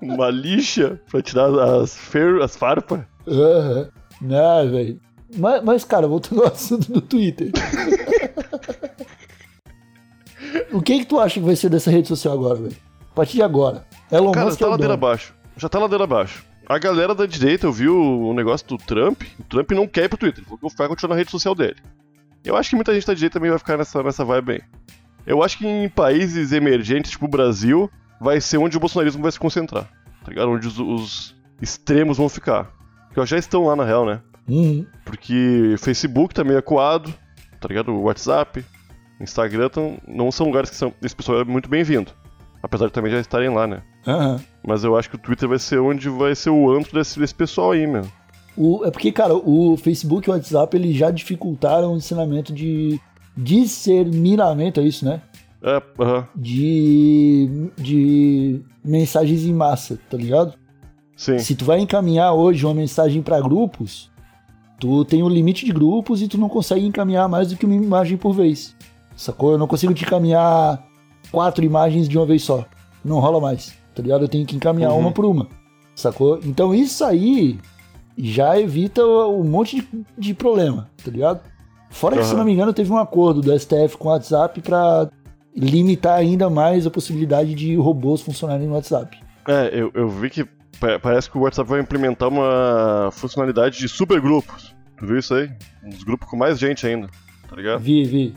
[SPEAKER 2] Uma lixa pra tirar as, fer... as farpas.
[SPEAKER 1] Aham. Não, velho. Mas, mas, cara, voltando ao assunto do Twitter. o que que tu acha que vai ser dessa rede social agora, velho? A partir de agora. Elon
[SPEAKER 2] Cara,
[SPEAKER 1] Musk
[SPEAKER 2] tá
[SPEAKER 1] é
[SPEAKER 2] ladeira abaixo. Já tá ladeira abaixo. A galera da direita, eu vi o, o negócio do Trump. O Trump não quer ir pro Twitter. Ele que vai continuar na rede social dele. Eu acho que muita gente da direita também vai ficar nessa, nessa vibe aí. Eu acho que em países emergentes, tipo o Brasil, vai ser onde o bolsonarismo vai se concentrar. Tá ligado? Onde os, os extremos vão ficar. Porque já estão lá na real, né?
[SPEAKER 1] Uhum.
[SPEAKER 2] Porque Facebook tá meio acuado, tá ligado? O WhatsApp, Instagram tão, não são lugares que são. Esse pessoal é muito bem-vindo. Apesar de também já estarem lá, né?
[SPEAKER 1] Aham.
[SPEAKER 2] Mas eu acho que o Twitter vai ser onde vai ser o antro desse, desse pessoal aí, meu.
[SPEAKER 1] O, é porque, cara, o Facebook e o WhatsApp eles já dificultaram o ensinamento de disseminamento, é isso, né?
[SPEAKER 2] É, aham,
[SPEAKER 1] De, de mensagens em massa, tá ligado?
[SPEAKER 2] sim.
[SPEAKER 1] Se tu vai encaminhar hoje uma mensagem pra grupos, Tu tem um limite de grupos e tu não consegue encaminhar mais do que uma imagem por vez. Sacou? Eu não consigo te encaminhar quatro imagens de uma vez só. Não rola mais, tá ligado? Eu tenho que encaminhar
[SPEAKER 2] Uhum.
[SPEAKER 1] uma por uma. Sacou? Então isso aí já evita um monte de, de problema, tá ligado? Fora que, se não me engano, teve um acordo do STF com o WhatsApp pra limitar ainda mais a possibilidade de robôs funcionarem no WhatsApp.
[SPEAKER 2] É, eu, eu vi que pa- parece que o WhatsApp vai implementar uma funcionalidade de supergrupos. Tu viu isso aí? Uns grupos com mais gente ainda, tá ligado?
[SPEAKER 1] Vi, vi,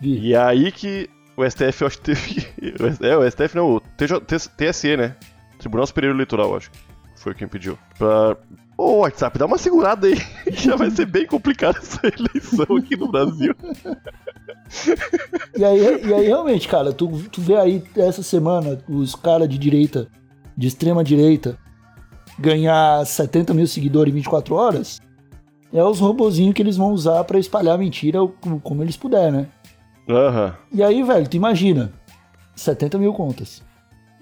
[SPEAKER 1] vi.
[SPEAKER 2] E é aí que o STF, eu acho que teve. É, o STF não, o TJ, TSE, né? Tribunal Superior Eleitoral, acho. Foi quem pediu. Pra. Ô, WhatsApp, dá uma segurada aí. Já vai ser bem complicado essa eleição aqui no Brasil.
[SPEAKER 1] E aí, e aí realmente, cara, tu, tu vê aí essa semana os caras de direita, de extrema direita, ganhar 70 mil seguidores em 24 horas, é os robozinhos que eles vão usar pra espalhar mentira como eles puder, né?
[SPEAKER 2] Aham.
[SPEAKER 1] E aí, velho, tu imagina, 70 mil contas.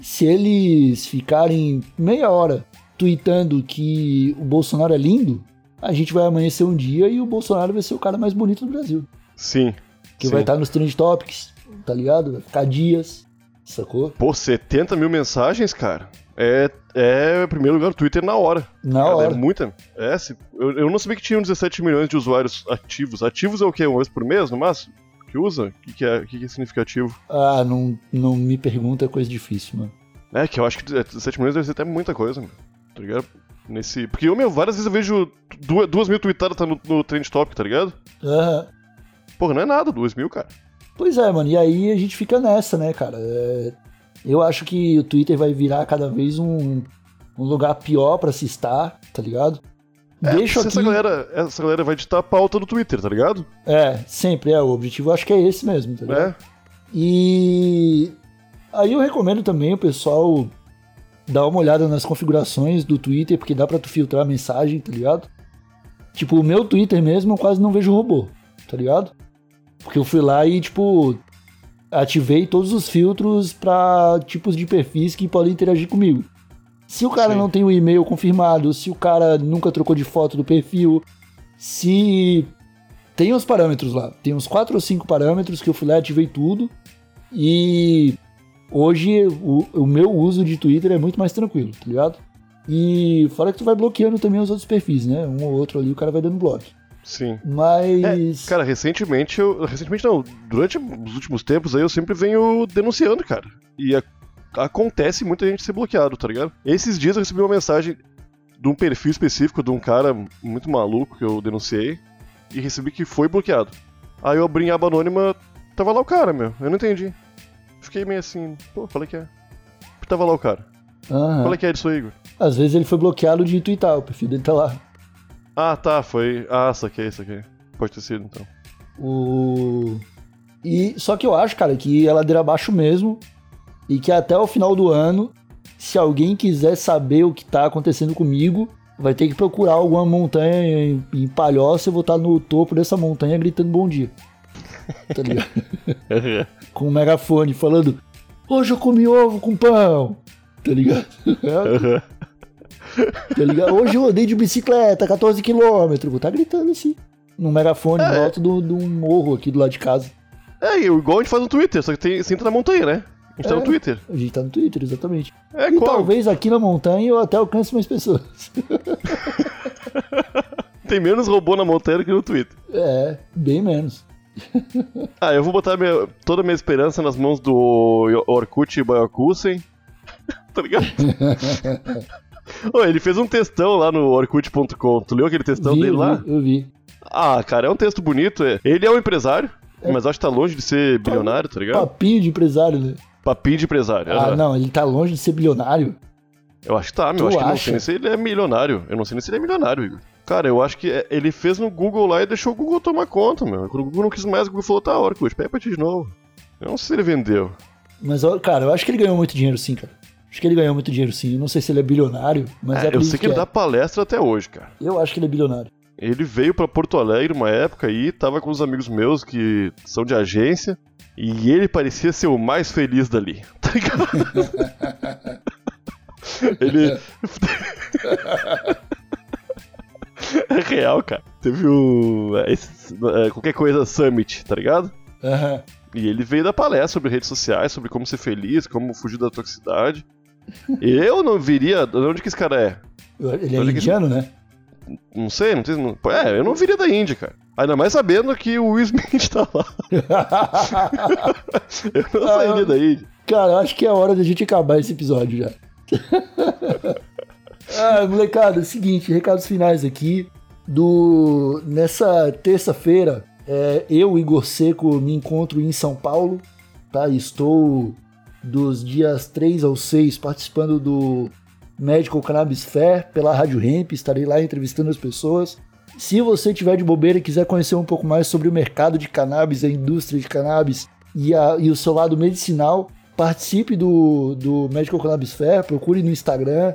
[SPEAKER 1] Se eles ficarem meia hora tweetando que o Bolsonaro é lindo, a gente vai amanhecer um dia e o Bolsonaro vai ser o cara mais bonito do Brasil.
[SPEAKER 2] Sim.
[SPEAKER 1] Que
[SPEAKER 2] Sim.
[SPEAKER 1] vai estar nos trend topics, tá ligado? Vai ficar dias, sacou?
[SPEAKER 2] Pô, 70 mil mensagens, cara. É, é em primeiro lugar o Twitter na hora.
[SPEAKER 1] Na
[SPEAKER 2] Cara,
[SPEAKER 1] hora.
[SPEAKER 2] É muita. É, se- eu, eu não sabia que tinham 17 milhões de usuários ativos. Ativos é o quê? Uma vez por mês, no máximo? Que usa? O que, que, é, que, que é significativo?
[SPEAKER 1] Ah, não, não me pergunta, é coisa difícil, mano.
[SPEAKER 2] É, que eu acho que 17 milhões deve ser até muita coisa, mano. Tá ligado? Nesse... Porque, eu, meu, várias vezes eu vejo duas, duas mil tweetadas tá no, no Trend Topic, tá ligado?
[SPEAKER 1] Aham.
[SPEAKER 2] Porra, não é nada, duas mil, cara.
[SPEAKER 1] Pois é, mano, e aí a gente fica nessa, né, cara? É, Eu acho que o Twitter vai virar cada vez um, um lugar pior pra se estar, tá ligado? Deixa
[SPEAKER 2] Se
[SPEAKER 1] aqui.
[SPEAKER 2] essa, galera, essa galera vai ditar a pauta do Twitter, tá ligado?
[SPEAKER 1] É, sempre é. O objetivo acho que é esse mesmo, tá ligado?
[SPEAKER 2] É.
[SPEAKER 1] E aí eu recomendo também o pessoal dar uma olhada nas configurações do Twitter, porque dá pra tu filtrar a mensagem, tá ligado? Tipo, o meu Twitter mesmo eu quase não vejo robô, tá ligado? Porque eu fui lá e, tipo, ativei todos os filtros pra tipos de perfis que podem interagir comigo. Se o cara
[SPEAKER 2] Sim.
[SPEAKER 1] não tem o e-mail confirmado, se o cara nunca trocou de foto do perfil, se tem os parâmetros lá. Tem uns quatro ou cinco parâmetros que eu fui lá e ativei tudo. E hoje o, o meu uso de Twitter é muito mais tranquilo, tá ligado? E fora que tu vai bloqueando também os outros perfis, né? Um ou outro ali o cara vai dando bloco.
[SPEAKER 2] Sim.
[SPEAKER 1] Mas.
[SPEAKER 2] Cara, recentemente eu. Recentemente não, durante os últimos tempos aí eu sempre venho denunciando, cara. E a- acontece muita gente ser bloqueado, tá ligado? Esses dias eu recebi uma mensagem de um perfil específico de um cara muito maluco que eu denunciei e recebi que foi bloqueado. Aí eu abri em aba anônima, tava lá o cara, meu. Eu não entendi. Fiquei meio assim, pô, é que é? Tava lá o cara.
[SPEAKER 1] aham.
[SPEAKER 2] Qual é que é disso aí, Igor?
[SPEAKER 1] Às vezes ele foi bloqueado de twittar, o perfil dele tá lá.
[SPEAKER 2] Ah, tá, foi. Ah, saquei, saquei. Pode ter sido então.
[SPEAKER 1] O... E só que eu acho, cara, que é ladeira abaixo mesmo. E que até o final do ano, se alguém quiser saber o que tá acontecendo comigo, vai ter que procurar alguma montanha em, em Palhoça e eu vou estar no topo dessa montanha gritando bom dia. Tá ligado? com um megafone falando: Hoje eu comi ovo com pão. Tá ligado? tá ligado? Hoje eu andei de bicicleta, 14 km. Vou tá gritando assim. Num megafone
[SPEAKER 2] É.
[SPEAKER 1] em alto de um morro aqui do lado de casa.
[SPEAKER 2] É, igual a gente faz no Twitter, só que tem, você entra na montanha, né? A gente tá
[SPEAKER 1] É.
[SPEAKER 2] no Twitter.
[SPEAKER 1] A gente tá no Twitter, exatamente.
[SPEAKER 2] É,
[SPEAKER 1] e
[SPEAKER 2] qual?
[SPEAKER 1] talvez aqui na montanha eu até alcance mais pessoas.
[SPEAKER 2] Tem menos robô na montanha do que no Twitter.
[SPEAKER 1] É, bem menos.
[SPEAKER 2] Ah, eu vou botar minha- toda a minha esperança nas mãos do Orkut Bayakusen. tá ligado? Ô, ele fez um textão lá no Orkut.com. Tu leu aquele textão
[SPEAKER 1] vi,
[SPEAKER 2] dele
[SPEAKER 1] eu
[SPEAKER 2] lá?
[SPEAKER 1] vi, eu vi.
[SPEAKER 2] Ah, cara, é um texto bonito. é. Ele é um empresário, mas acho que tá longe de ser bilionário, tá ligado?
[SPEAKER 1] Papinho de empresário, né?
[SPEAKER 2] Papinho de empresário.
[SPEAKER 1] Ah,
[SPEAKER 2] aham.
[SPEAKER 1] não, ele tá longe de ser bilionário.
[SPEAKER 2] Eu acho que tá, meu.
[SPEAKER 1] Tu
[SPEAKER 2] acho que eu não sei nem se ele é milionário. Eu não sei nem se ele é milionário, Igor. Cara, eu acho que é- ele fez no Google lá e deixou o Google tomar conta, meu. Quando o Google não quis mais, o Google falou, tá, Orkut, pega pra ti de novo. Eu não sei se ele vendeu.
[SPEAKER 1] Mas, cara, eu acho que ele ganhou muito dinheiro sim, cara. Acho que ele ganhou muito dinheiro sim. Eu não sei se ele é bilionário, mas
[SPEAKER 2] É,
[SPEAKER 1] é,
[SPEAKER 2] eu sei que ele
[SPEAKER 1] é.
[SPEAKER 2] dá palestra até hoje, cara.
[SPEAKER 1] Eu acho que ele é bilionário.
[SPEAKER 2] Ele veio pra Porto Alegre uma época aí, tava com uns amigos meus que são de agência, e ele parecia ser o mais feliz dali. Tá ligado? ele. é real, cara. teve um. é, esse- é, qualquer coisa Summit, tá ligado?
[SPEAKER 1] Aham.
[SPEAKER 2] E ele veio dar palestra sobre redes sociais, sobre como ser feliz, como fugir da toxicidade. Eu não viria. De onde que esse cara é?
[SPEAKER 1] Ele é
[SPEAKER 2] que-
[SPEAKER 1] indiano, né?
[SPEAKER 2] Não sei, não sei. É, eu não viria da Índia, cara. Ainda mais sabendo que o Will Smith tá lá. Eu não sairia
[SPEAKER 1] eu-
[SPEAKER 2] da Índia.
[SPEAKER 1] Cara, acho que é hora da gente acabar esse episódio já. ah, molecada, é o seguinte, recados finais aqui. Do nessa terça-feira, é, eu Igor Seco me encontro em São Paulo, tá? Estou dos dias 3 ao 6 participando do Medical Cannabis Fair pela Rádio Hemp, estarei lá entrevistando as pessoas. Se você tiver de bobeira e quiser conhecer um pouco mais sobre o mercado de cannabis, a indústria de cannabis e, a- e o seu lado medicinal, participe do, do Medical Cannabis Fair, procure no Instagram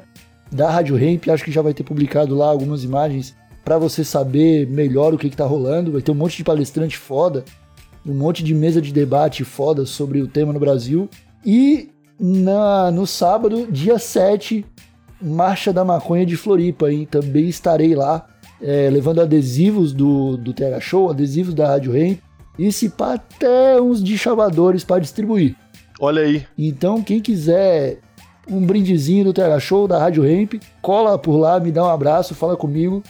[SPEAKER 1] da Rádio Hemp, acho que já vai ter publicado lá algumas imagens para você saber melhor o que, está rolando. Vai ter um monte de palestrante foda, um monte de mesa de debate foda sobre o tema no Brasil. E na, no sábado, dia 7, Marcha da Maconha de Floripa, hein? Também estarei lá é, levando adesivos do, do TH Show, adesivos da Rádio Hemp, e se pá, até uns de chavadores para distribuir.
[SPEAKER 2] Olha aí.
[SPEAKER 1] Então, quem quiser um brindezinho do TH Show da Rádio Hemp, cola por lá, me dá um abraço, fala comigo,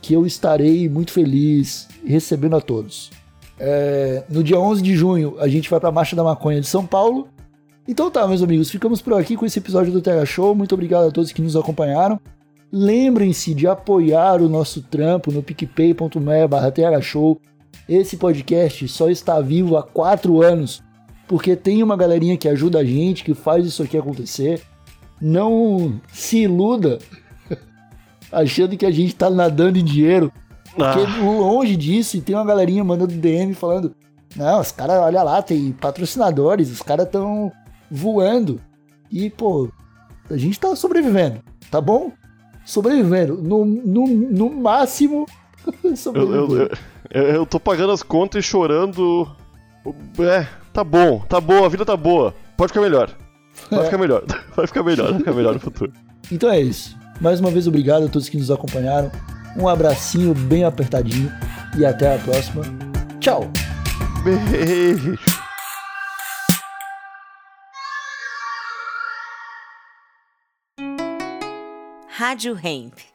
[SPEAKER 1] que eu estarei muito feliz recebendo a todos. É, no dia 11 de junho, a gente vai para a Marcha da Maconha de São Paulo. Então tá, meus amigos, ficamos por aqui com esse episódio do TH Show. Muito obrigado a todos que nos acompanharam. Lembrem-se de apoiar o nosso trampo no picpay.me barra Show. Esse podcast só está vivo há quatro anos porque tem uma galerinha que ajuda a gente, que faz isso aqui acontecer. Não se iluda achando que a gente tá nadando em dinheiro, porque
[SPEAKER 2] Ah,
[SPEAKER 1] longe disso, e tem uma galerinha mandando DM falando: Não, os caras, olha lá, tem patrocinadores, os caras estão voando. E, pô, a gente tá sobrevivendo, tá bom? Sobrevivendo. No, no, no máximo,
[SPEAKER 2] eu, eu,
[SPEAKER 1] sobrevivendo.
[SPEAKER 2] eu, eu tô pagando as contas e chorando. É, tá bom, tá boa, a vida tá boa. Pode ficar melhor. Vai ficar melhor. Vai ficar melhor, vai ficar melhor no futuro.
[SPEAKER 1] Então é isso. Mais uma vez, obrigado a todos que nos acompanharam. Um abracinho bem apertadinho e até a próxima. Tchau!
[SPEAKER 2] Beijo.
[SPEAKER 3] Rádio Hemp.